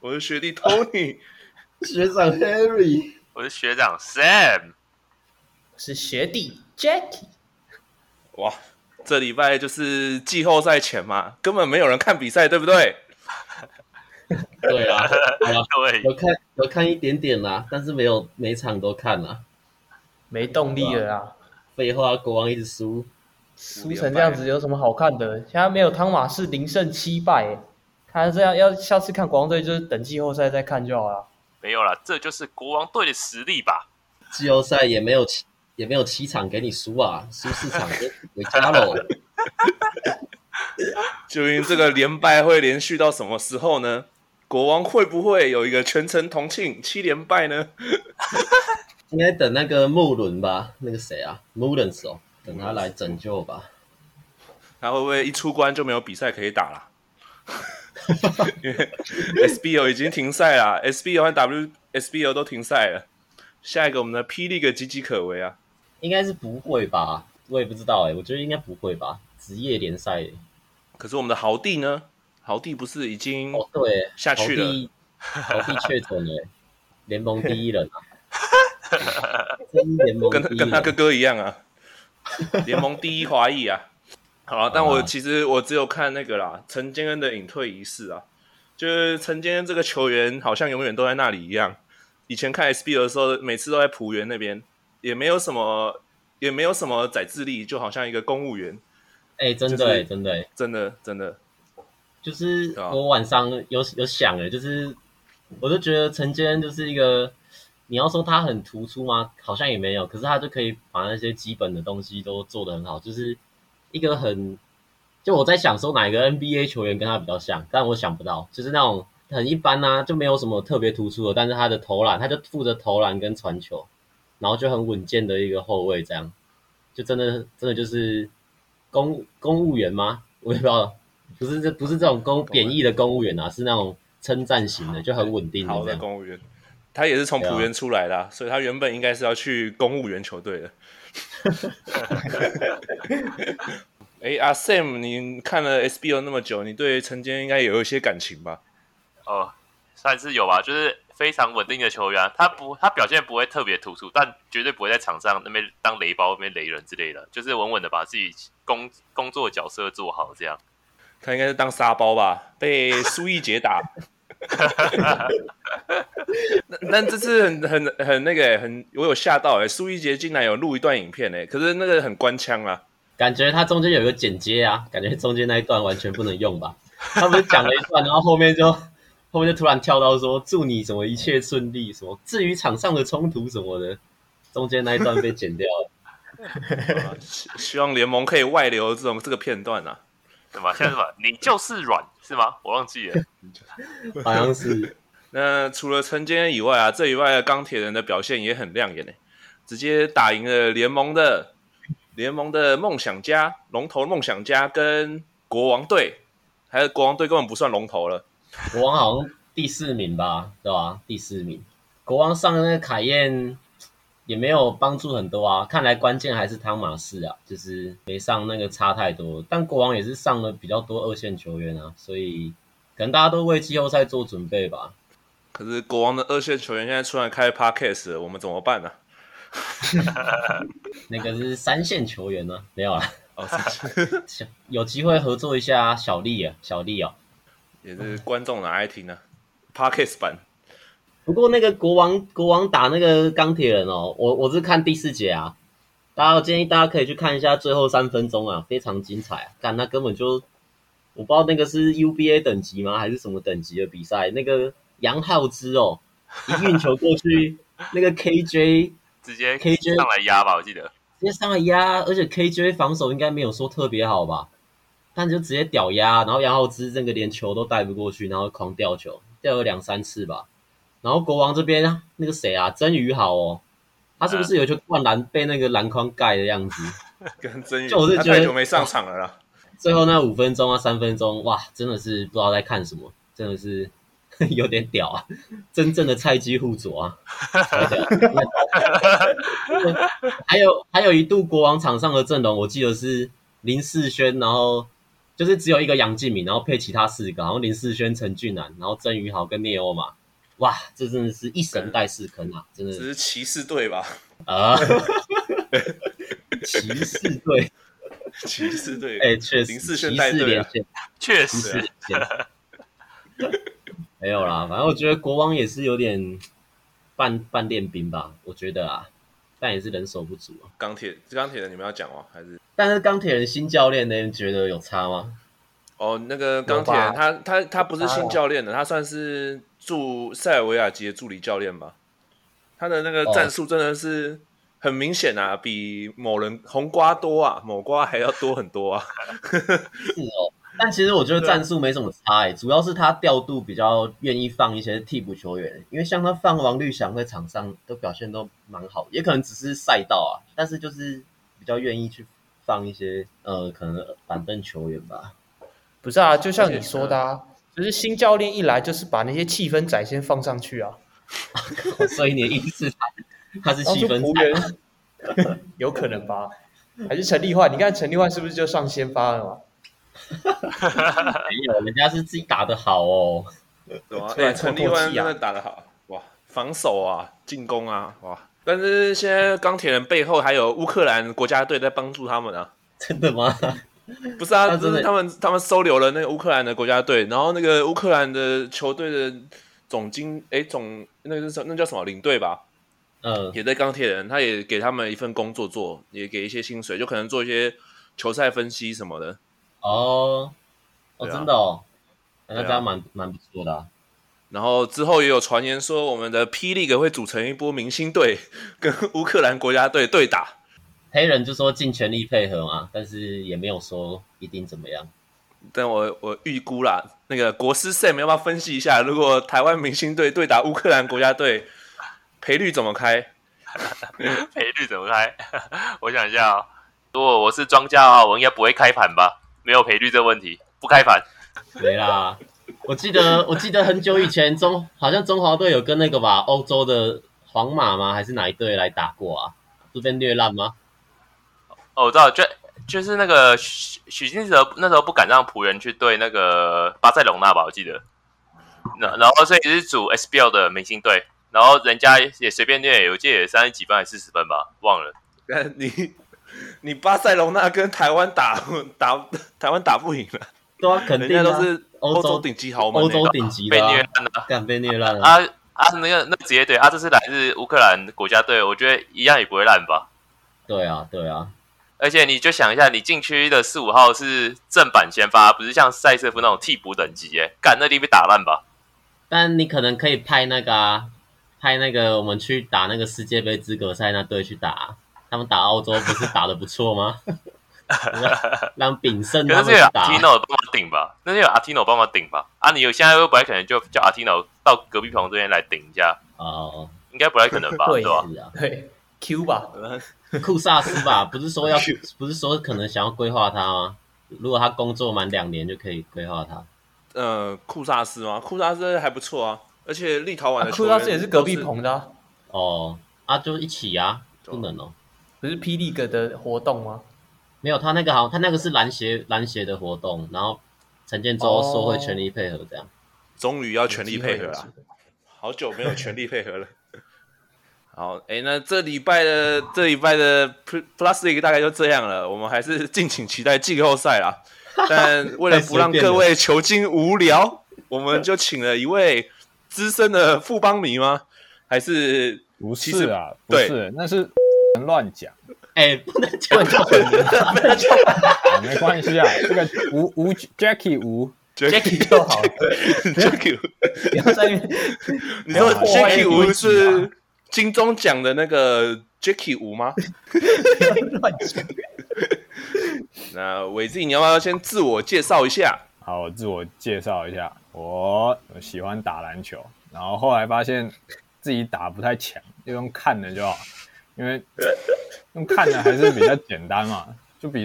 我是学弟 Tony，学长 Harry，我是学长 Sam，是学弟 Jackie。哇，这礼拜就是季后赛前嘛，根本没有人看比赛，对不对？对啊，对，有看有看一点点啦，但是没有每场都看啦，没动力了啦。废话，国王一直输，输成这样子有什么好看的？现在没有汤马士零胜七败，看这样要下次看国王队就是等季后赛再看就好了。没有了，这就是国王队的实力吧？季后赛也没有七也没有七场给你输啊，输四场就回家喽。究竟这个连败会连续到什么时候呢？国王会不会有一个全城同庆七连败呢？应该等那个穆伦吧，那个谁啊，穆伦哦，等他来拯救吧。他会不会一出关就没有比赛可以打了？因为 SBO 已经停赛了，SBO 和 WSBO 都停赛了。下一个我们的 P League 岌岌可危啊！应该是不会吧？我也不知道哎、欸，我觉得应该不会吧？职业联赛、欸，可是我们的豪帝呢？豪帝不是已经哦对下去了？豪帝确诊了，联盟第一人啊！跟跟他哥哥一样啊，联盟第一华裔啊！好啊，但我其实我只有看那个啦，陈坚恩的隐退仪式啊，就是陈坚恩这个球员好像永远都在那里一样。以前看 SBL 的时候，每次都在浦原那边，也没有什么，也没有什么宰智力，就好像一个公务员。哎、欸，真的、欸，真的，真的，真的。就是我晚上有有想诶，就是我就觉得陈坚恩就是一个，你要说他很突出吗？好像也没有，可是他就可以把那些基本的东西都做得很好，就是一个很，就我在想说哪一个 NBA 球员跟他比较像，但我想不到，就是那种很一般啊，就没有什么特别突出的，但是他的投篮，他就负责投篮跟传球，然后就很稳健的一个后卫，这样就真的真的就是公公务员吗？我也不知道。不是这不是这种公贬义的公务员啊，是那种称赞型的，就很稳定的。好的公务员，他也是从浦原出来的，啊，所以他原本应该是要去公务员球队的。哎，阿 Sam，你看了 SBO 那么久，你对陈坚应该也有一些感情吧？哦，算是有吧，就是非常稳定的球员，啊，他不他表现不会特别突出，但绝对不会在场上那边当雷包，那边雷人之类的，就是稳稳的把自己工工作角色做好这样。他应该是当沙包吧，被苏奕杰打。但这次很很很那个，很我有吓到哎，苏一杰竟然有录一段影片哎，可是那个很官腔啊，感觉他中间有一个剪接啊，感觉中间那一段完全不能用吧？他不是讲了一段，然后后面就后面就突然跳到说祝你什么一切顺利什么，至于场上的冲突什么的，中间那一段被剪掉了。希希望联盟可以外流这种这个片段啊。对吧？现在是吧？你就是软是吗？我忘记了，好像是。那除了陈坚以外啊，这以外的钢铁人的表现也很亮眼呢，直接打赢了联盟的联盟的梦想家龙头梦想家跟国王队，还有国王队根本不算龙头了，国王好像第四名吧，对吧？第四名，国王上的那个凯燕。也没有帮助很多啊，看来关键还是汤马士啊，就是没上那个差太多。但国王也是上了比较多二线球员啊，所以可能大家都为季后赛做准备吧。可是国王的二线球员现在出来开 Podcast，我们怎么办呢、啊？那个是三线球员呢、啊，没有啦。哦，有机会合作一下小丽啊，小丽啊，也是观众哪爱听呢、啊、？Podcast 版。不过那个国王国王打那个钢铁人哦，我我是看第四节啊，大家建议大家可以去看一下最后三分钟啊，非常精彩啊！但那根本就我不知道那个是 UBA 等级吗，还是什么等级的比赛？那个杨浩之哦，一运球过去，那个 KJ 直接 KJ 上来压吧，我记得直接上来压，而且 KJ 防守应该没有说特别好吧，但就直接屌压，然后杨浩之这个连球都带不过去，然后狂吊球，吊了两三次吧。然后国王这边那个谁啊，曾宇豪哦，他是不是有球灌篮被那个篮筐盖的样子？跟曾宇，就我是觉得太久没上场了啦。最后那五分钟啊，三分钟，哇，真的是不知道在看什么，真的是 有点屌啊！真正的菜鸡互啄啊！还有还有一度国王场上的阵容，我记得是林世轩，然后就是只有一个杨敬敏，然后配其他四个，然后林世轩、陈俊南，然后曾宇豪跟聂欧嘛，哇，这真的是一神带四坑啊，真的。只是骑士队吧？啊，骑士队，骑士队，哎，确实，骑士轩带队，确实。没有啦，反正我觉得国王也是有点半半练兵吧，我觉得啊，但也是人手不足啊。钢铁，钢铁人你们要讲吗？还是？但是钢铁人新教练呢？觉得有差吗？哦，那个钢铁人他他他不是新教练的，他算是助塞尔维亚籍的助理教练吧。他的那个战术真的是很明显啊，比某人红瓜多啊，某瓜还要多很多啊。是哦。但其实我觉得战术没什么差哎、欸，主要是他调度比较愿意放一些替补球员，因为像他放王绿翔在场上都表现都蛮好，也可能只是赛道啊，但是就是比较愿意去放一些呃可能板凳球员吧。不是啊，就像你说的啊，就是新教练一来就是把那些气氛仔先放上去啊，所以你的意思他他是气氛仔，有可能吧？还是陈立焕？你看陈立焕是不是就上先发了嘛？没有，人家是自己打得好哦。对，陈立焕真的打得好哇！防守啊，进攻啊，哇！但是现在钢铁人背后还有乌克兰国家队在帮助他们啊。真的吗？不是啊，就是他们他们收留了那个乌克兰的国家队，然后那个乌克兰的球队的总经哎总那个是那叫什么领队吧？嗯，也在钢铁人，他也给他们一份工作做，也给一些薪水，就可能做一些球赛分析什么的。哦，哦，真的哦，那这样蛮蛮不错的。然后之后也有传言说，我们的 P League 会组成一波明星队，跟乌克兰国家队对打。黑人就说尽全力配合嘛，但是也没有说一定怎么样。但我我预估啦，那个国师 Sam 要不要分析一下，如果台湾明星队对打乌克兰国家队，赔率怎么开？赔率怎么开？我想一下哦，如果我是庄家的话，我应该不会开盘吧。没有赔率这个问题，不开盘。没啦，我记得我记得很久以前中好像中华队有跟那个吧，欧洲的皇马吗？还是哪一队来打过啊？这边略烂吗？哦，我知道，就就是那个许许晋哲那时候不敢让仆人去对那个巴塞隆纳吧，我记得。那然后所以是组 SBL 的明星队，然后人家也随便虐，有届也三十几分还是四十分吧，忘了。你。你巴塞隆纳跟台湾打打台湾打不赢了，对啊，肯定人家都是欧洲顶级豪门，欧洲顶级的、啊、被虐烂了，敢被虐烂了啊啊！那个那职业队啊，这是来自乌克兰国家队，我觉得一样也不会烂吧？对啊，对啊，而且你就想一下，你禁区的四五号是正版先发，不是像塞瑟夫那种替补等级耶，干那地被打烂吧？但你可能可以派那个啊，派那个我们去打那个世界杯资格赛那队去打、啊。他们打澳洲不是打的不错吗？让 炳胜他们去打。可是有阿提诺帮忙顶吧？那就有阿提诺帮忙顶吧？啊，你有现在会不太可能就叫阿提诺到隔壁棚这边来顶一下？哦，应该不太可能吧？对吧？对，Q 吧，库萨斯吧？不是说要，不是说可能想要规划他吗？如果他工作满两年就可以规划他。呃，库萨斯吗？库萨斯还不错啊，而且立陶宛的库萨斯也是隔壁棚的、啊。哦，啊，就一起啊，不能哦。不是 P League 的活动吗？没有，他那个好像他那个是篮协篮协的活动，然后陈建州说会全力配合，这样。终于要全力配合了，好久没有全力配合了。好，哎、欸，那这礼拜的这礼拜的 Plus League 大概就这样了，我们还是 敬请期待季后赛啦。但为了不让 各位囚禁无聊，我们就请了一位资深的富邦迷吗？还是不是啊？对不是，那是。乱讲，哎、欸，不能讲错本名，不能讲，没关系啊。这个吴吴 Jackie 吴 Jackie 就好，Jackie，不要在你说 Jackie 吴是金钟奖的那个 Jackie 吴吗？乱讲。那伟志，你要不要先自我介绍一下？好，我自我介绍一下，我喜欢打篮球，然后后来发现自己打不太强，就用看的就好。因为用看的还是比较简单嘛，就比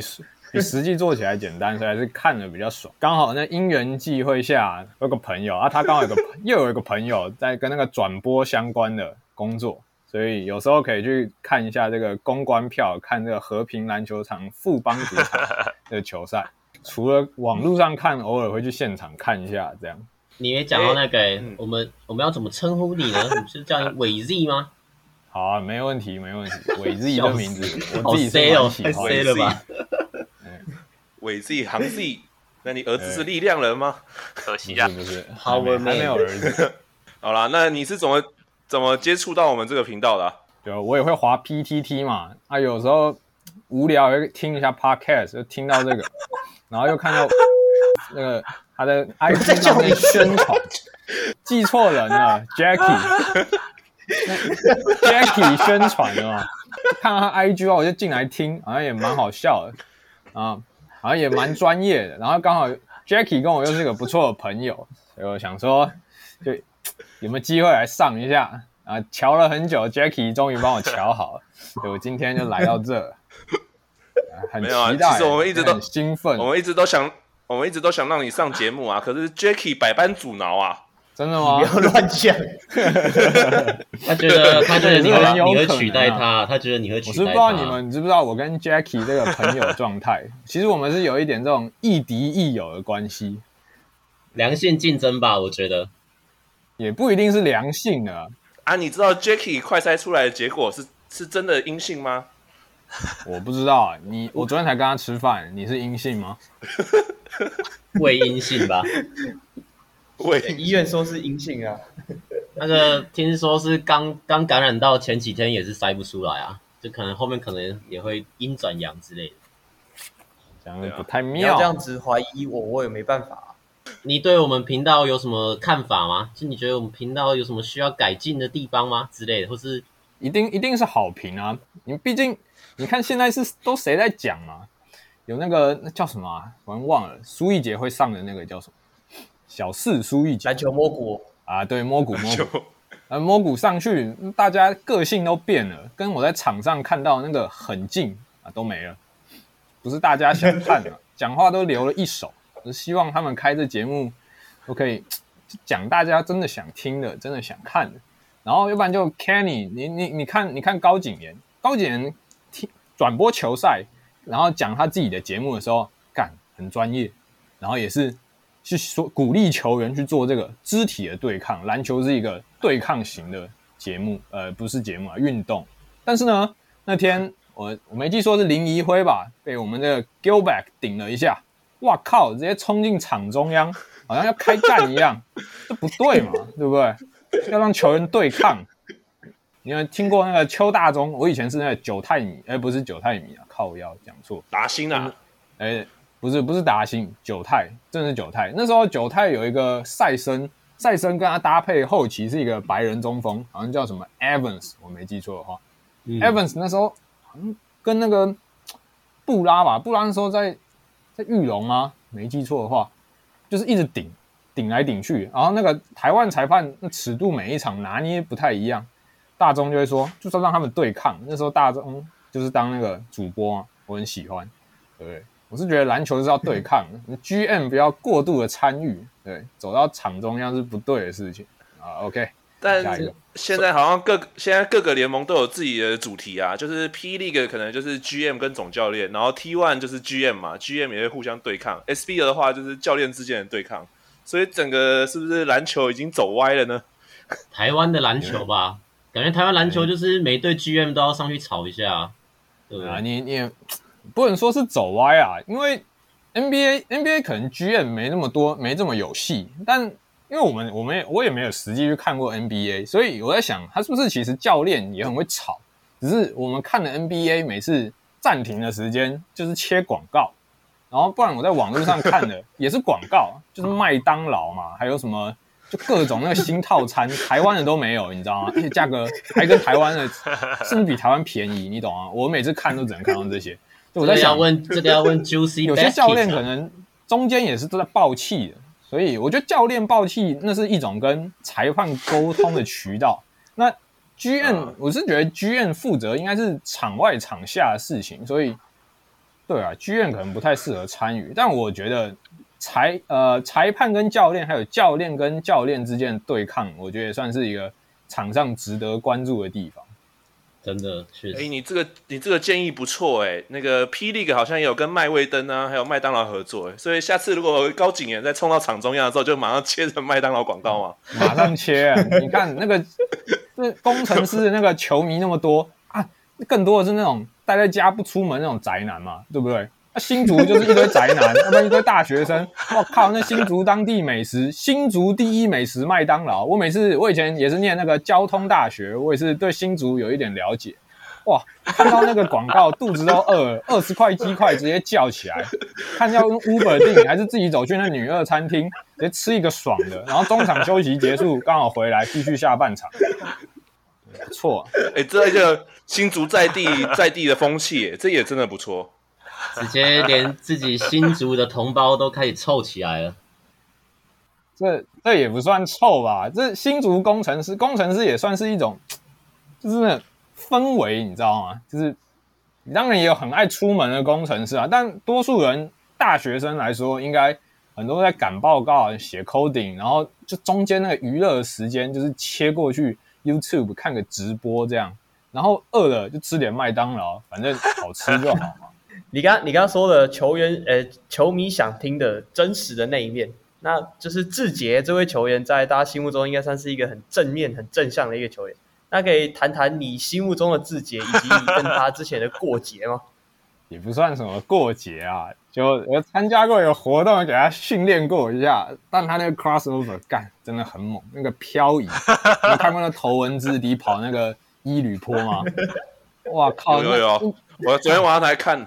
比实际做起来简单，所以还是看的比较爽。刚好那因缘际会下有个朋友啊，他刚好有个又有一个朋友在跟那个转播相关的工作，所以有时候可以去看一下这个公关票，看这个和平篮球场富邦主场 的球赛。除了网络上看，偶尔会去现场看一下这样。你也讲到那个、我们我们要怎么称呼你呢？你是叫你伟 Z 吗？好啊，没问题，没问题。伟 Z 的名字，死我自己是蛮喜欢好 C 了吧？伟 Z 行 Z，那你儿子是力量人吗？可惜啊，不是，不是好，还没有儿子。好啦，那你是怎么怎么接触到我们这个频道的、啊？对，我也会滑 PTT 嘛，啊，有时候无聊也会听一下 Podcast，就听到这个，然后又看到那个他的 IG 上面宣传，记错人了，Jackie，Jackie 宣传的嘛，看到他 IG 啊，我就进来听，好像也蛮好笑的，啊，好像也蛮专业的，然后刚好 Jackie 跟我又是个不错的朋友，所以我想说，就 有没有机会来上一下？啊，瞧了很久，Jackie 终于帮我瞧好了，所以我今天就来到这，很期待。没有啊，其实我们一直都很兴奋，我们一直都想，我们一直都想让你上节目啊，可是 Jackie 百般阻挠啊，真的吗？不要乱讲。他觉得他觉得你会你会取代他，他觉得你会取代他。我是不知道你们知不知道我跟 Jackie 这个朋友状态，其实我们是有一点这种亦敌亦友的关系，良性竞争吧？我觉得也不一定是良性的。啊，你知道 Jackie 快筛出来的结果是是真的阴性吗？我不知道啊，你我昨天才跟他吃饭，你是阴性吗？未阴性吧？喂，医院说是阴性啊。那个听说是刚刚感染到前几天也是筛不出来啊，就可能后面可能也会阴转阳之类的，讲的不太你妙。要这样子怀疑我，我也没办法、啊。你对我们频道有什么看法吗？就你觉得我们频道有什么需要改进的地方吗？之类的，或是一定一定是好评啊！你毕竟你看现在是都谁在讲嘛？有那个那叫什么啊？我忘了，苏奕杰会上的那个叫什么？小四苏奕杰篮球摸骨啊，对，摸骨摸骨摸骨上去，大家个性都变了，跟我在场上看到那个很劲啊都没了，不是大家想看的，讲话都留了一手。我希望他们开这节目都可以讲大家真的想听的，真的想看的。然后要不然就 Kenny，你你你看你看高景言，高景言听转播球赛，然后讲他自己的节目的时候，干很专业，然后也是去说鼓励球员去做这个肢体的对抗。篮球是一个对抗型的节目，呃，不是节目啊，运动。但是呢，那天我我没记错是林怡辉吧，被我们的 Gilback 顶了一下。哇靠！直接冲进场中央，好像要开战一样，这不对嘛？对不对？要让球员对抗。你有听过那个邱大中？我以前是那个九太米，哎，不是九太米啊，靠腰讲错，达兴啊，哎，不是不是达兴，九太，真的是九太。那时候九太有一个赛森，赛森跟他搭配后期是一个白人中锋，好像叫什么 Evans，我没记错的话、嗯、，Evans 那时候好像跟那个布拉吧，布拉那时候在。在玉龙吗？没记错的话，就是一直顶顶来顶去，然后那个台湾裁判那尺度每一场拿捏不太一样，大中就会说，就是让他们对抗。那时候大中就是当那个主播，我很喜欢。对，我是觉得篮球是要对抗，GM 不要过度的参与，对，走到场中央是不对的事情啊。OK。但现在好像各现在各个联盟都有自己的主题啊，就是 P League 可能就是 GM 跟总教练，然后 T One 就是 GM 嘛，GM 也会互相对抗。SBL 的话就是教练之间的对抗，所以整个是不是篮球已经走歪了呢？台湾的篮球吧，感觉台湾篮球就是每队 GM 都要上去吵一下，对不对？啊，你你不能说是走歪啊，因为 NBA NBA 可能 GM 没那么多，没这么有戏，但。因为我们我们也我也没有实际去看过 NBA，所以我在想，他是不是其实教练也很会吵？只是我们看的 NBA 每次暂停的时间就是切广告，然后不然我在网络上看的 也是广告，就是麦当劳嘛，还有什么就各种那个新套餐，台湾的都没有，你知道吗？而且价格还跟台湾的甚至比台湾便宜，你懂吗？我每次看都只能看到这些。我在想，这个问这个要问 Juicy，有些教练可能中间也是都在爆气的。所以我觉得教练爆气那是一种跟裁判沟通的渠道。那 GM 我是觉得 G N 负责应该是场外场下的事情，所以对啊，G N 可能不太适合参与。但我觉得裁呃裁判跟教练还有教练跟教练之间的对抗，我觉得也算是一个场上值得关注的地方。真的确实。哎，你这个你这个建议不错哎，那个 P League 好像也有跟麦味登啊，还有麦当劳合作，所以下次如果高景言再冲到场中央的时候，就马上切成麦当劳广告嘛，马上切啊！你看那个那工程师的那个球迷那么多啊，更多的是那种待在家不出门那种宅男嘛，对不对？新竹就是一堆宅男，要不然一堆大学生。我靠，那新竹当地美食，新竹第一美食麦当劳。我每次我以前也是念那个交通大学，我也是对新竹有一点了解。哇，看到那个广告，肚子都饿，二十块鸡块直接叫起来。看要用 Uber 订还是自己走去那女二餐厅，直接吃一个爽的。然后中场休息结束，刚好回来继续下半场。不错、啊，哎、欸，这个新竹在地在地的风气，这也真的不错。直接连自己新族的同胞都开始凑起来了，这这也不算凑吧？这新竹工程师，工程师也算是一种，就是那氛围，你知道吗？就是当然也有很爱出门的工程师啊，但多数人大学生来说，应该很多在赶报告、写 coding，然后就中间那个娱乐的时间，就是切过去 YouTube 看个直播这样，然后饿了就吃点麦当劳，反正好吃就好。你刚你刚刚说的球员，呃，球迷想听的真实的那一面，那就是志杰这位球员在大家心目中应该算是一个很正面、很正向的一个球员。那可以谈谈你心目中的志杰，以及你跟他之前的过节吗？也不算什么过节啊，就我参加过一个活动，给他训练过一下，但他那个 crossover 干真的很猛，那个漂移，你看过那头文字 D 跑那个一旅坡吗？哇靠！有有有，我昨天晚上才看。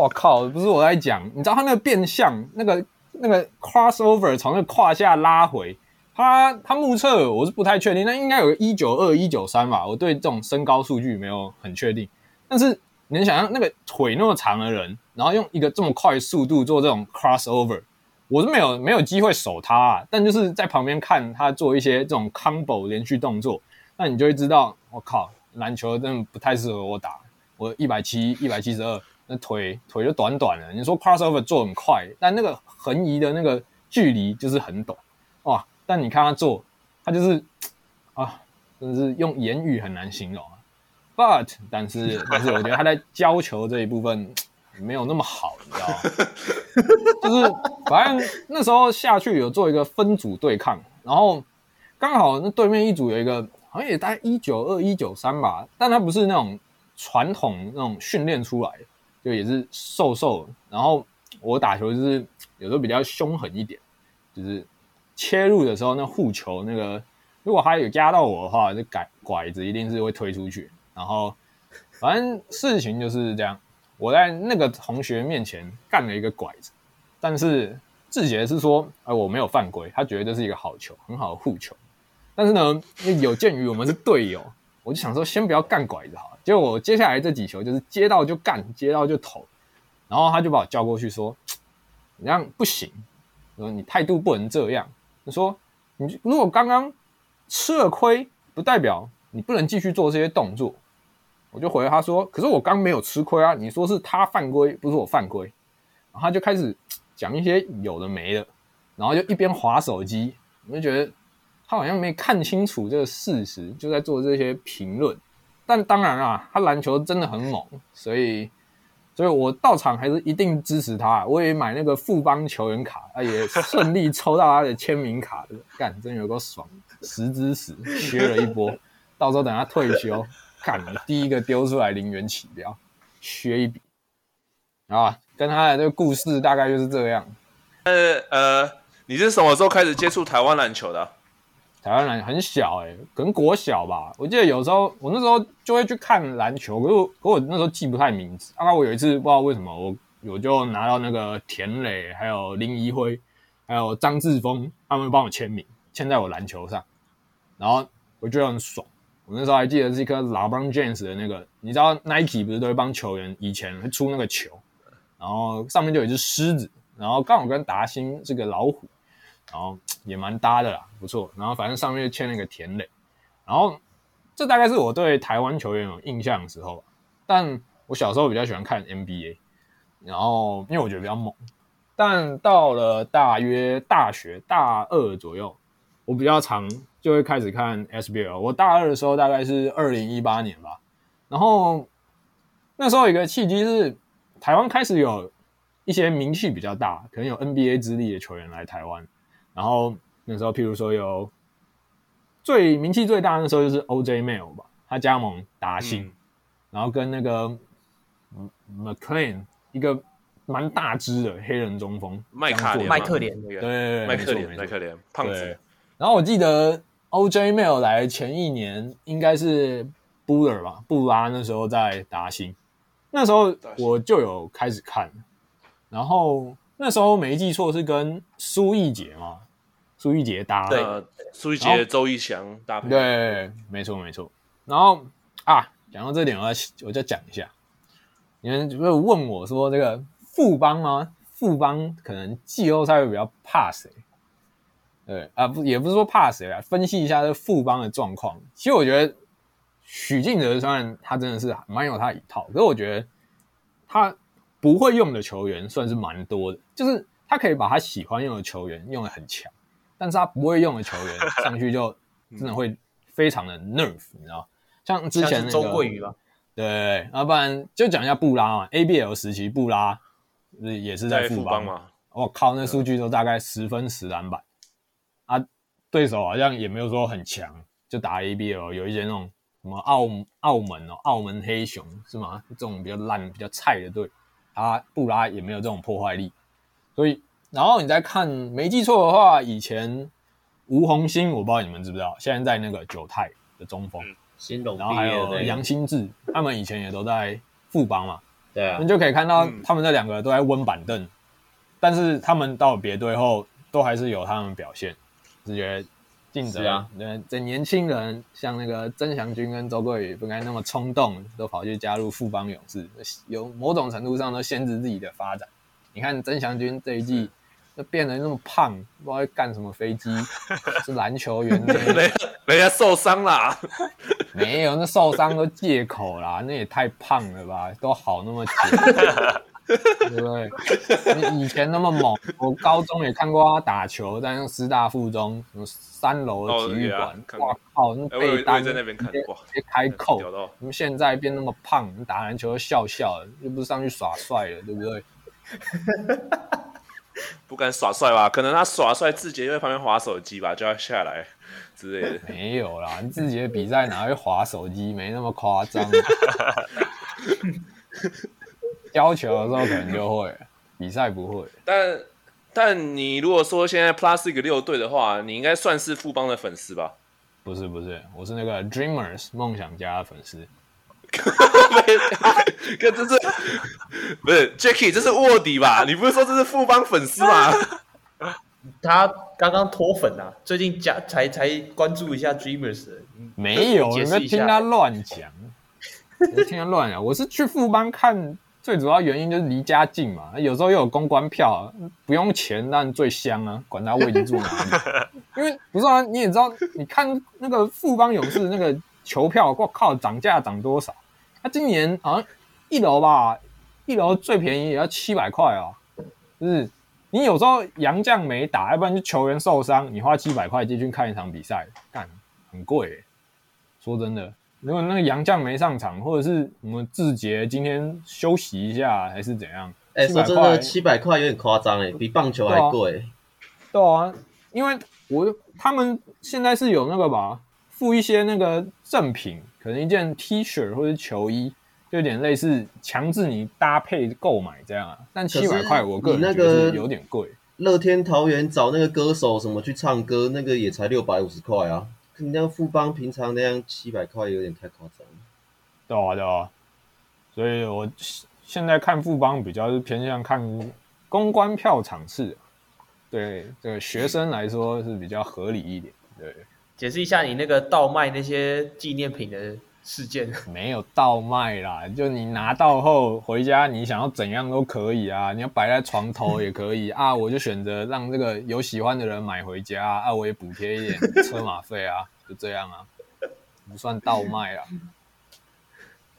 我靠！不是我在讲，你知道他那个变相，那个那个 crossover 从那个胯下拉回，他他目测我是不太确定，那应该有个一九二一九三吧。我对这种身高数据没有很确定，但是你能想象那个腿那么长的人，然后用一个这么快速度做这种 crossover，我是没有没有机会守他啊，但就是在旁边看他做一些这种 combo 连续动作，那你就会知道，我靠，篮球真的不太适合我打。我一百七一百七十二，那腿腿就短短的。你说 crossover 做很快，但那个横移的那个距离就是很短哇。但你看他做，他就是啊，真是用言语很难形容啊。But 但是但是我觉得他在教球这一部分没有那么好，你知道吗？就是反正那时候下去有做一个分组对抗，然后刚好那对面一组有一个好像也大概一九二一九三吧，但他不是那种。传统那种训练出来的，就也是瘦瘦。然后我打球就是有时候比较凶狠一点，就是切入的时候那护球那个，如果他有压到我的话，就拐拐子一定是会推出去。然后反正事情就是这样，我在那个同学面前干了一个拐子，但是志杰是说，哎，我没有犯规，他觉得这是一个好球，很好的护球。但是呢，有鉴于我们是队友，我就想说先不要干拐子好了。结果我接下来这几球就是接到就干，接到就投，然后他就把我叫过去说：“你这样不行，说你态度不能这样。你说你如果刚刚吃了亏，不代表你不能继续做这些动作。”我就回他说：“可是我刚没有吃亏啊，你说是他犯规，不是我犯规。”然后他就开始讲一些有的没的，然后就一边划手机，我就觉得他好像没看清楚这个事实，就在做这些评论。但当然啊，他篮球真的很猛，所以，所以我到场还是一定支持他。我也买那个富邦球员卡，啊也顺利抽到他的签名卡，干，真有够爽，十支十削了一波。到时候等他退休，干，第一个丢出来零元起标，削一笔。啊，跟他的这个故事大概就是这样。呃呃，你是什么时候开始接触台湾篮球的？台湾篮很小哎、可能国小吧。我记得有时候我那时候就会去看篮球，可是，可我那时候记不太名字。大概我有一次不知道为什么，我我就拿到那个田磊、还有林宜辉、还有张志峰他们帮我签名，签在我篮球上，然后我觉得很爽。我那时候还记得是一颗 LeBron James 的那个，你知道 Nike 不是都会帮球员以前会出那个球，然后上面就有一只狮子，然后刚好跟达欣这个老虎。然后也蛮搭的啦，不错。然后反正上面就签了一个田磊，然后这大概是我对台湾球员有印象的时候。但我小时候比较喜欢看 NBA，然后因为我觉得比较猛。但到了大约大学大二左右，我比较常就会开始看 SBL。我大二的时候大概是二零一八年吧，然后那时候一个契机是台湾开始有一些名气比较大，可能有 NBA 资历的球员来台湾，然后那时候譬如说有最名气最大的那时候就是 OJ Mayo 吧，他加盟达信，嗯、然后跟那个 McLean 一个。蛮大只的黑人中锋，麦卡连，麦克连，对，麦克连，麦克连，胖子。然后我记得 OJ Mayo 来前一年应该是 Buller 吧，布拉那时候在达欣，那时候我就有开始看，然后那时候没记错是跟苏奕杰嘛，苏奕杰搭，对，苏奕杰、周一翔搭配，对，没错没错。然后啊，讲到这点，我要我就讲一下，你们有没有问我说这个？富邦吗？富邦可能季后赛会比较怕谁？对啊，不也不是说怕谁啊。分析一下这富邦的状况。其实我觉得许晋哲虽然他真的是蛮有他一套，可是我觉得他不会用的球员算是蛮多的。就是他可以把他喜欢用的球员用的很强，但是他不会用的球员 上去就真的会非常的 nerf，你知道？像之前那个周桂宇吧，对，要不然就讲一下布拉嘛，ABL 时期布拉。也是在富邦嘛？我靠，那数据都大概十分十篮板啊！对手好像也没有说很强，就打 ABL，有一些那种什么澳澳门哦，澳门黑熊是吗？这种比较烂、比较菜的队，他布拉也没有这种破坏力。所以，然后你再看，没记错的话，以前吴红星，我不知道你们知不知道，现在在那个九泰的中锋，新龙，然后还有杨新志，他们以前也都在副帮嘛。对啊，你就可以看到他们这两个都在温板凳，嗯、但是他们到别队后都还是有他们表现，是觉得晋哲啊，对，这年轻人像那个曾祥军跟周桂宇不该那么冲动，都跑去加入富邦勇士，有某种程度上都限制自己的发展。你看曾祥军这一季就变得那么胖，不知道会干什么飞机，是篮球员，人家受伤啦。没有，那受伤都借口啦，那也太胖了吧，都好那么久，对不对？你以前那么猛，我高中也看过他打球，在那师大附中什么三楼的体育馆，哇靠，那被单直接开扣。你们现在变那么胖，你打篮球笑笑的，又不是上去耍帅了，对不对？不敢耍帅吧？可能他耍帅，志杰又在旁边划手机吧，就要下来。之类的没有啦，你自己的比赛哪会划手机？没那么夸张。教球的时候可能就会，比赛不会。但但你如果说现在 Plus 一个六队的话，你应该算是富邦的粉丝吧？不是不是，我是那个 Dreamers 梦想家的粉丝。哥，这是不是 Jacky？这是卧底吧？你不是说这是富邦粉丝吗？他刚刚脱粉啊，最近加才才关注一下 Dreamers，没有，你们听他乱讲，我听他乱讲。我是去富邦看，最主要原因就是离家近嘛，有时候又有公关票，不用钱，但最香啊，管他位置住哪里。因为不是啊，你也知道，你看那个富邦勇士那个球票，我靠，涨价涨多少？他今年好像一楼吧，一楼最便宜也要七百块哦，就是。你有时候洋将没打，要不然就球员受伤，你花七百块进去看一场比赛，干很贵欸。说真的，如果那个杨将没上场，或者是我们志杰今天休息一下，还是怎样？哎、欸，说真的，七百块有点夸张哎，比棒球还贵。对啊，对啊，因为我他们现在是有那个吧，付一些那个赠品，可能一件 T 恤或者球衣。就有点类似强制你搭配购买这样啊，但七百块我个人觉得有点贵。乐天桃园找那个歌手什么去唱歌，那个也才六百五十块啊，你像富邦平常那样七百块有点太夸张了。对啊对啊，所以我现在看富邦比较是偏向看公关票场次，对这个学生来说是比较合理一点。对，解释一下你那个倒卖那些纪念品的。事件 没有倒卖啦，就你拿到后回家，你想要怎样都可以啊，你要摆在床头也可以啊，我就选择让这个有喜欢的人买回家啊，我也补贴一点车马费啊，就这样啊，不算倒卖啊。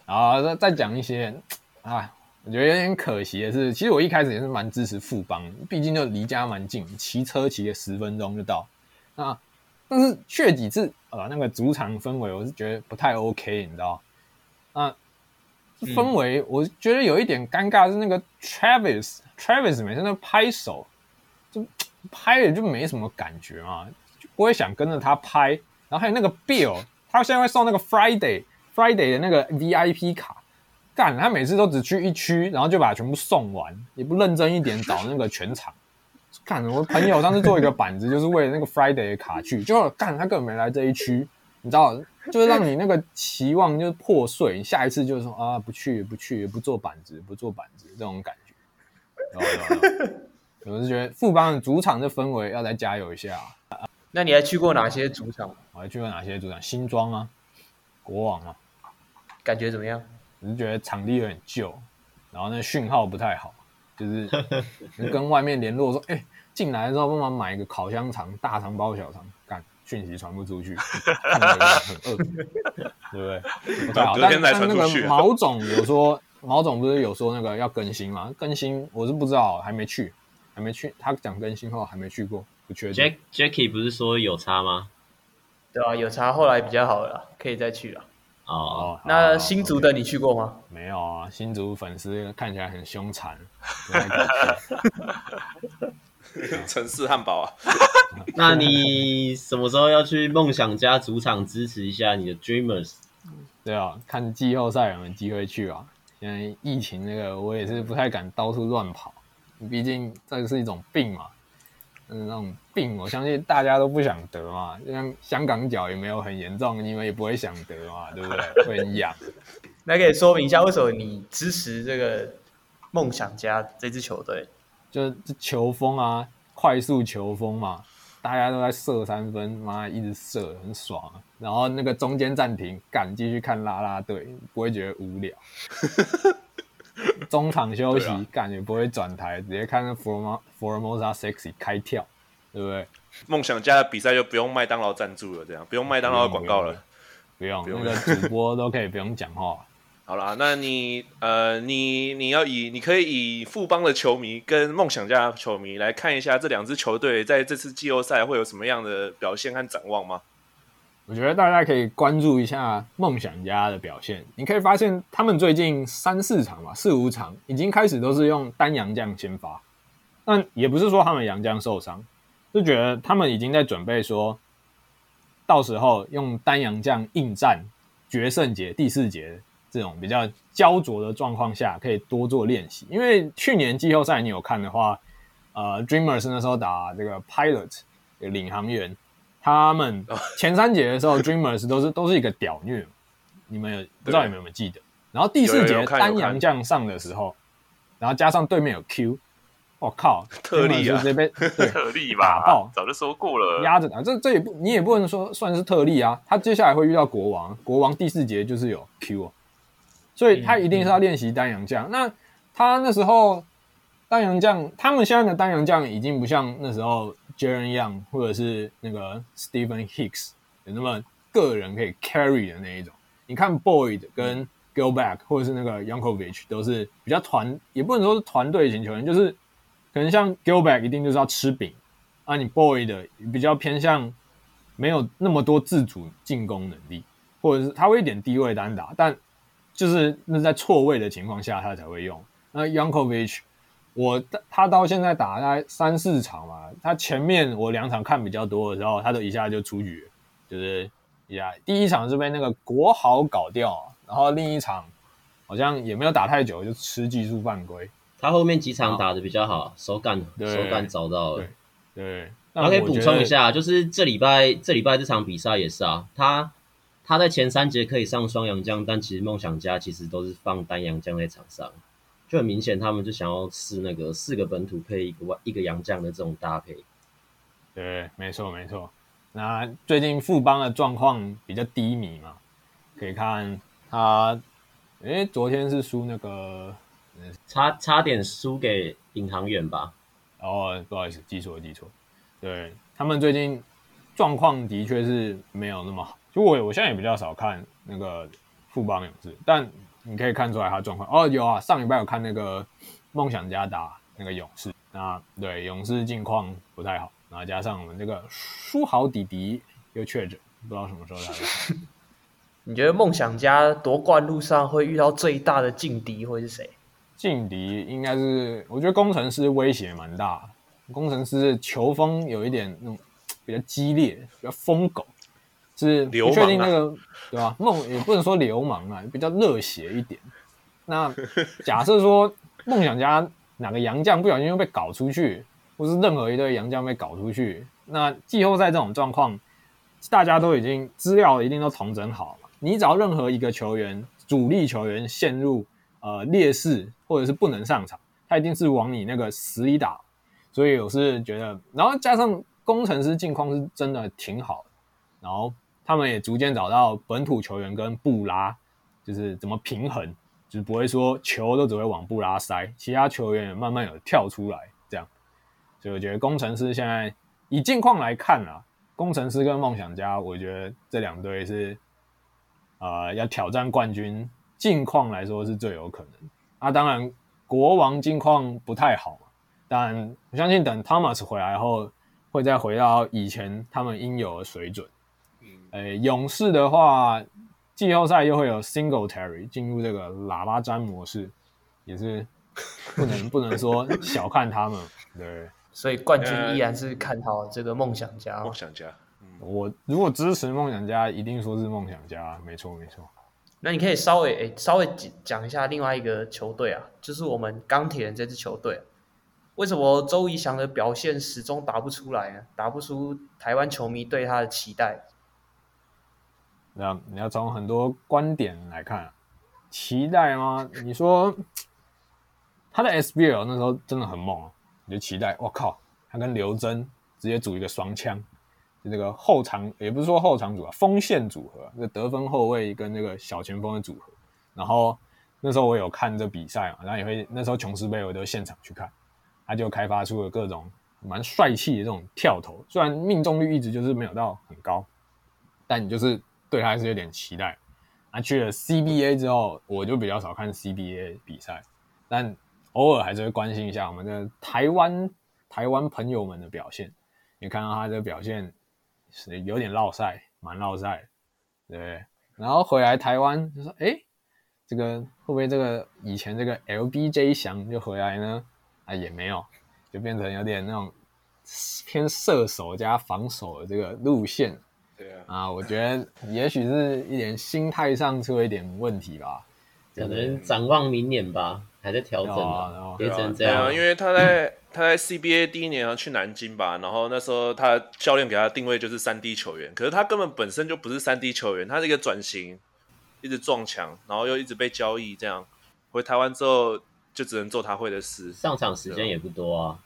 然后再再讲一些啊，我觉得有点可惜的是，其实我一开始也是蛮支持富邦，毕竟就离家蛮近，骑车骑个十分钟就到。那但是去几次呃，那个主场氛围我是觉得不太 OK，你知道？啊，氛围我觉得有一点尴尬，是那个 Travis，Travis 每次那拍手就拍了就没什么感觉嘛，就不会想跟着他拍。然后还有那个 Bill，他现在会送那个 Friday Friday 的那个 VIP 卡，干他每次都只去一区，然后就把它全部送完，也不认真一点找那个全场。干，我朋友上次做一个板子，就是为了那个 Friday 的卡去，就干他根本没来这一区，你知道，就是让你那个期望就是破碎，你下一次就是说啊不去不去不做板子不做板子这种感觉。我是觉得富邦的主场的氛围要再加油一下。那你还去过哪些主场？我还去过哪些主场？新庄啊，国王啊，感觉怎么样？我是觉得场地有点旧，然后那讯号不太好。就是 跟外面联络说，哎、欸，进来的时候帮忙买一个烤香肠，大肠包小肠，干讯息传不出去，很饿，对不对？不太好。但但那个毛总有说，毛总不是有说那个要更新吗？更新我是不知道，还没去，还没去。他讲更新后还没去过，不确定。Jack Jacky 不是说有差吗？对啊，有差，后来比较好了，可以再去了。哦，那新竹的你去过吗？没有啊，新竹粉丝看起来很凶残。城市汉堡啊，那你什么时候要去梦想家主场支持一下你的 Dreamers？对啊，看季后赛有没有机会去啊。现在疫情那个，我也是不太敢到处乱跑，毕竟这是一种病嘛。嗯，那种病，我相信大家都不想得嘛。就像香港脚也没有很严重，你们也不会想得嘛，对不对？会很痒。那可以说明一下，为什么你支持这个梦想家这支球队？就是球风啊，快速球风嘛，大家都在射三分，妈一直射，很爽啊。然后那个中间暂停，敢继续看啦啦队，不会觉得无聊。中场休息，感觉、啊、不会转台，直接看那 Formosa Sexy 开跳，对不对？梦想家的比赛就不用麦当劳赞助了，这样不用麦当劳的广告了，不用，不用，不用，那个主播都可以不用讲话。好啦，那你呃，你你要以你可以以富邦的球迷跟梦想家的球迷来看一下这两支球队在这次季后赛会有什么样的表现和展望吗？我觉得大家可以关注一下梦想家的表现。你可以发现，他们最近三四场吧，四五场已经开始都是用单阳将先发。但也不是说他们洋将受伤，就觉得他们已经在准备说，到时候用单阳将应战决胜节、第四节这种比较焦灼的状况下，可以多做练习。因为去年季后赛你有看的话，呃，Dreamers 那时候打这个 Pilot 领航员。他们前三节的时候，Dreamers 都是都是一个屌虐，你们有不知道你们有没有记得？然后第四节丹阳将上的时候，然后加上对面有 Q，我靠，特例啊，这边 特例吧，打爆，早就说过了，压着打，这这也不你也不能说算是特例啊。他接下来会遇到国王，国王第四节就是有 Q，哦所以他一定是要练习丹阳将。那他那时候丹阳将，他们现在的丹阳将已经不像那时候。Jaren Young 或者是那个 Stephen Hicks 有那么个人可以 carry 的那一种。你看 Boyd 跟 Gilback 或者是那个 Yankovic 都是比较团，也不能说是团队型球员，就是可能像 Gilback 一定就是要吃饼啊。你 Boyd 比较偏向没有那么多自主进攻能力，或者是他会一点低位单打，但就是那在错位的情况下他才会用。那 Yankovic 我他到现在打大概三四场嘛，他前面我两场看比较多的时候，他都一下就出局，就是一下第一场是被那个国豪搞掉，然后另一场好像也没有打太久就吃技术犯规。他后面几场打的比较好，手感手感找到了。对，对那可以补充一下，就是这礼拜这礼拜这场比赛也是啊，他他在前三节可以上双洋将，但其实梦想家其实都是放单洋将在场上。就很明显，他们就想要试那个四个本土配一个外一个洋将的这种搭配。对，没错没错。那最近富邦的状况比较低迷嘛，可以看他，诶，昨天是输那个，差差点输给领航员吧？哦，不好意思，记错记错。对，他们最近状况的确是没有那么好。就我我现在也比较少看那个富邦勇士，但。你可以看出来他状况哦，有啊，上礼拜有看那个梦想家打那个勇士，那对勇士近况不太好，然后加上我们这个书豪弟弟又确诊，不知道什么时候才会。你觉得梦想家夺冠路上会遇到最大的劲敌会是谁？劲敌应该是，我觉得工程师威胁蛮大。工程师球风有一点那种比较激烈，比较疯狗，是不确定那个、啊、对吧？梦也不能说流氓啊，比较热血一点。那 假设说梦想家哪个洋将不小心又被搞出去，或是任何一队洋将被搞出去，那季后赛这种状况，大家都已经资料一定都重整好了。你只要任何一个球员主力球员陷入呃劣势，或者是不能上场，他一定是往你那个死里打。所以我是觉得，然后加上工程师近况是真的挺好的，然后他们也逐渐找到本土球员跟布拉就是怎么平衡，就是不会说球都只会往布拉塞，其他球员也慢慢有跳出来这样。所以我觉得工程师现在以近况来看啊，工程师跟梦想家，我觉得这两队是呃要挑战冠军，近况来说是最有可能。啊，当然国王近况不太好。但我相信，等 Thomas 回来后，会再回到以前他们应有的水准。诶，勇士的话，季后赛又会有 single Terry 进入这个喇叭詹模式，也是不能不能说小看他们。对，所以冠军依然是看好这个梦想家。梦想家，嗯，我如果支持梦想家，一定说是梦想家，没错没错。那你可以稍微诶稍微讲一下另外一个球队啊，就是我们钢铁人这支球队。为什么周怡翔的表现始终打不出来呢？打不出台湾球迷对他的期待。那你要从很多观点来看，期待吗？你说他的 SBL 那时候真的很猛啊，你就期待，我靠，他跟刘铮直接组一个双枪，就这个后场也不是说后场组啊，锋线组合，那得分后卫跟那个小前锋的组合。然后那时候我有看这比赛嘛，然后也会那时候琼斯杯我都现场去看。他就开发出了各种蛮帅气的这种跳投，虽然命中率一直就是没有到很高，但你就是对他还是有点期待。那去了 CBA 之后，我就比较少看 CBA 比赛，但偶尔还是会关心一下我们的台湾台湾朋友们的表现。你看到他的表现是有点落赛，蛮落赛，对。然后回来台湾就说：“哎，这个会不会这个以前这个 LBJ 翔就回来呢？”啊，也没有，就变成有点那种偏射手加防守的这个路线。对啊，啊，我觉得也许是一点心态上出了一点问题吧。可能展望明年吧，还在调整吧，变成这样。对啊，因为他在他在 CBA 第一年要去南京吧，然后那时候他教练给他定位就是三 D 球员，可是他根本本身就不是三 D 球员，他是一个转型，一直撞墙，然后又一直被交易，这样回台湾之后。就只能做他会的事，上场时间也不多啊。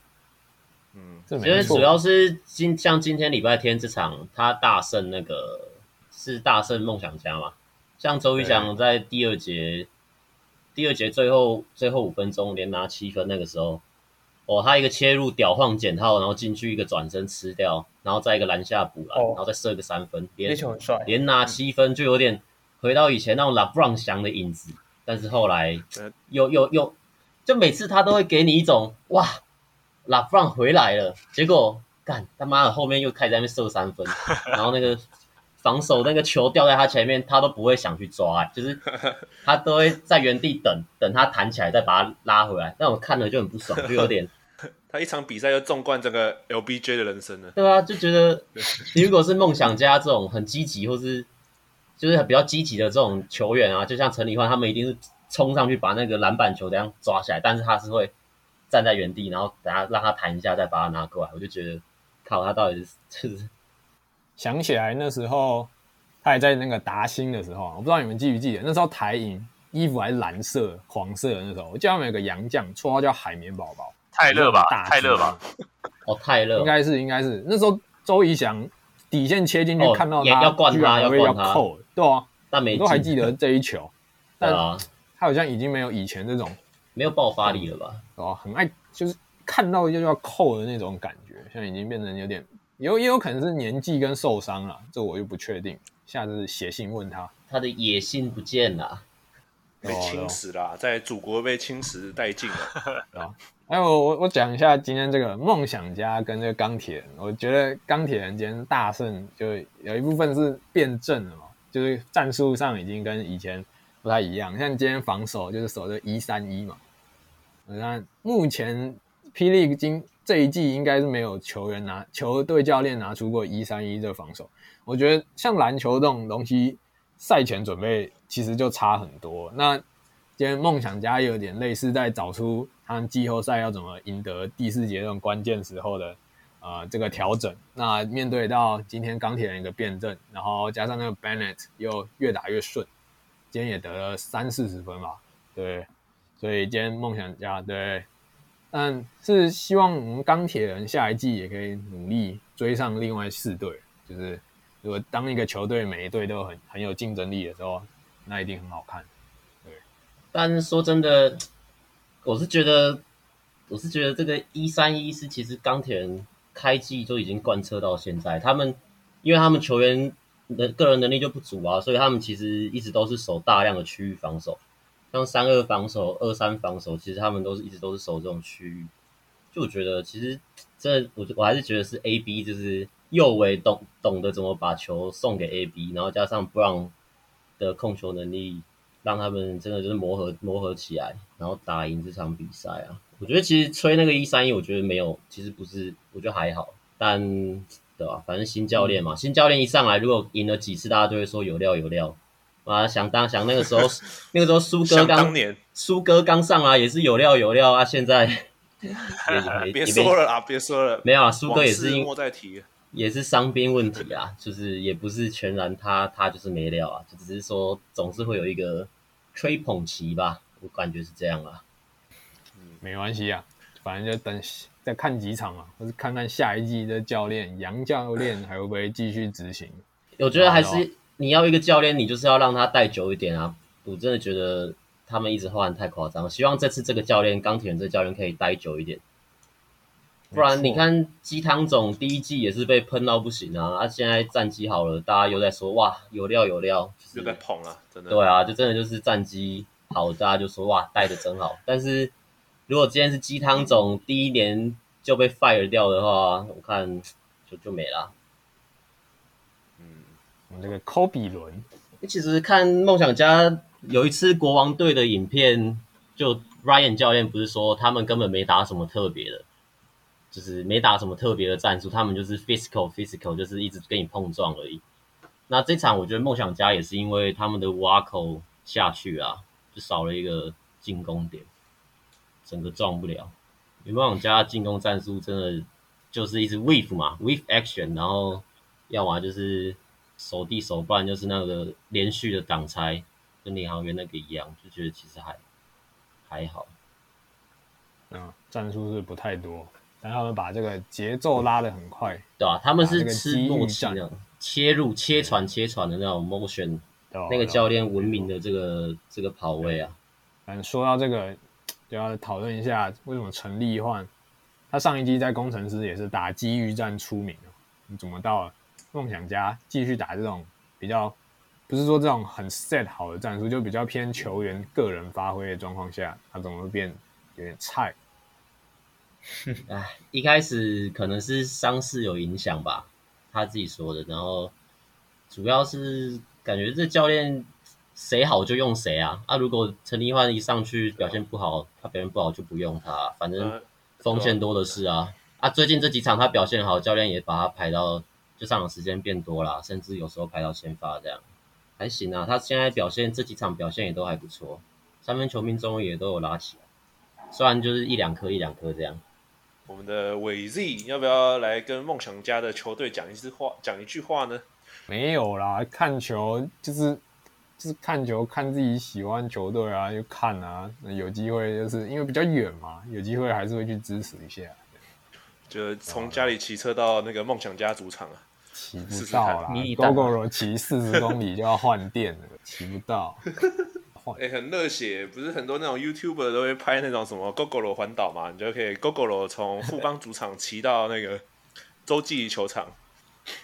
嗯，其实主要是今像今天礼拜天这场，他大胜那个是大胜梦想家嘛。像周瑜翔在第二节，第二节最后最后五分钟连拿七分那个时候，哦，他一个切入屌晃减号，然后进去一个转身吃掉，然后再一个篮下补篮，哦，然后再射一个三分，连连拿七分，就有点回到以前那种 LeBron 翔的影子。但是后来又又又。就每次他都会给你一种哇，拉布朗回来了，结果干他妈的后面又开始在那边射三分，然后那个防守那个球掉在他前面，他都不会想去抓，欸，就是 他都会在原地等等他弹起来再把他拉回来。但我看了就很不爽，就有点 他一场比赛就纵贯整个 LBJ 的人生了。对啊，就觉得你如果是梦想家这种很积极或是就是比较积极的这种球员啊，就像陈李焕他们一定是。冲上去把那个篮板球这样抓起来，但是他是会站在原地，然后等下让他弹一下，再把他拿过来。我就觉得，靠，他到底是就是 想起来那时候他还在那个达兴的时候，我不知道你们记不记得，那时候台银衣服还是蓝色、黄色的那时候，我记得他们有个洋将，绰号叫海绵宝宝，泰勒吧，泰勒吧，哦，泰勒，应该是应该是那时候周怡翔底线切进去，看到他要灌他，要灌他，对啊，但没都还记得这一球，但啊。他好像已经没有以前那种没有爆发力了吧？哦，很爱就是看到就要扣的那种感觉，现在已经变成有点有也有可能是年纪跟受伤了，这我就不确定。下次写信问他，他的野心不见了，被侵蚀了，在祖国被侵蚀殆尽了。啊，哎，我我我讲一下今天这个梦想家跟这个钢铁人，我觉得钢铁人今天大胜，就有一部分是辩证了嘛，就是战术上已经跟以前不太一样。像今天防守就是守着一三一嘛，那目前霹雳今这一季应该是没有球员拿球队教练拿出过一三一这防守。我觉得像篮球这种东西，赛前准备其实就差很多。那今天梦想家有点类似在找出。他们季后赛要怎么赢得第四节这种关键时候的呃这个调整？那面对到今天钢铁人一个变阵，然后加上那个 Bennett 又越打越顺，今天也得了三四十分吧？对，所以今天梦想家对，但是希望我们钢铁人下一季也可以努力追上另外四队。就是如果当一个球队每一队都很很有竞争力的时候，那一定很好看。对，但是说真的。我是觉得，我是觉得这个一三一四其实钢铁人开季就已经贯彻到现在。他们因为他们球员的个人能力就不足啊，所以他们其实一直都是守大量的区域防守，像三二防守、二三防守，其实他们都是一直都是守这种区域。就我觉得，其实这我我还是觉得是 A B，就是右维懂懂得怎么把球送给 A B，然后加上 Brown 的控球能力。让他们真的就是磨合磨合起来，然后打赢这场比赛啊！我觉得其实吹那个一三一，我觉得没有，其实不是，我觉得还好。但对吧？反正新教练嘛，新教练一上来，如果赢了几次，大家就会说有料有料啊！想当想那个时候，那个时候苏哥刚苏哥刚上来也是有料有料啊！现在 别说了啊，别说了，没有啊，苏哥也是因也是伤兵问题啊，就是也不是全然他他就是没料啊，就只是说总是会有一个。吹捧期吧，我感觉是这样啊。嗯，没关系啊，反正就等再看几场嘛，或是看看下一季的教练杨教练还会不会继续执行。我觉得还是你要一个教练，你就是要让他带久一点啊。我真的觉得他们一直换太夸张，希望这次这个教练钢铁人这个教练可以待久一点。不然你看鸡汤总第一季也是被喷到不行啊，啊现在战绩好了，大家又在说哇有料有料，就是、又在捧啊，真的。对啊，就真的就是战绩好，大家就说哇带的真好。但是如果今天是鸡汤总第一年就被 fire 掉的话，我看就就没了。那，个科比伦，其实看梦想家有一次国王队的影片，就 Ryan 教练不是说他们根本没打什么特别的。就是没打什么特别的战术，他们就是 physical physical，就是一直跟你碰撞而已。那这场我觉得梦想家也是因为他们的挖口下去啊，就少了一个进攻点，整个撞不了。梦想家进攻战术真的就是一直 with 嘛，with action，然后要么就是守地手办就是那个连续的挡拆，跟领航员那个一样，就觉得其实还还好。嗯，战术是不太多。但他们把这个节奏拉得很快，对吧、啊？他们是吃默契的，切入、切传、切传的那种 motion。那个教练文明的这个这个跑位啊。嗯说到这个，就要讨论一下为什么陈立焕他上一季在工程师也是打机遇战出名，你怎么到了梦想家继续打这种比较不是说这种很 set 好的战术，就比较偏球员个人发挥的状况下，他怎么会变有点菜？哎，一开始可能是伤势有影响吧，他自己说的。然后主要是感觉这教练谁好就用谁啊。啊，如果陈立焕一上去表现不好，他表现不好就不用他，反正锋线多的是啊。啊，最近这几场他表现好，教练也把他排到就上场时间变多了，甚至有时候排到先发这样，还行啊。他现在表现这几场表现也都还不错，三分球命中也都有拉起来，虽然就是一两颗一两颗这样。我们的伟 Z 要不要来跟梦想家的球队讲一句话？讲一句话呢？没有啦，看球就是就是看球，看自己喜欢球队啊，就看啊。有机会就是因为比较远嘛，有机会还是会去支持一下。就从家里骑车到那个梦想家主场啊，骑不到啦，Gogoro 骑四十公里就要换电了，骑不到。哎、欸，很热血，不是很多那种 YouTuber 都会拍那种什么 Gogoro 环岛嘛？你就可以 Gogoro 从富邦主场骑到那个洲际球场。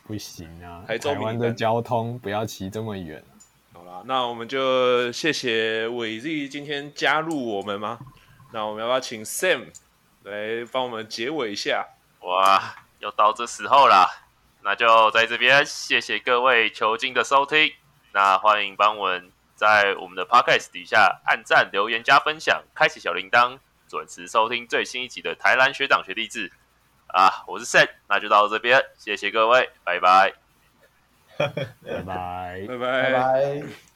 不行啊，台湾的交通不要骑这么远。好啦，那我们就谢谢伟 Z 今天加入我们吗？那我们要不要请 Sam 来帮我们结尾一下。哇，又到这时候了，那就在这边谢谢各位球精的收听。那欢迎帮我们在我们的 Podcast 底下按赞、留言、加分享，开启小铃铛，准时收听最新一集的台南学长学弟制。啊，我是 Sam，那就到这边，谢谢各位，拜拜，拜拜，拜拜，拜拜。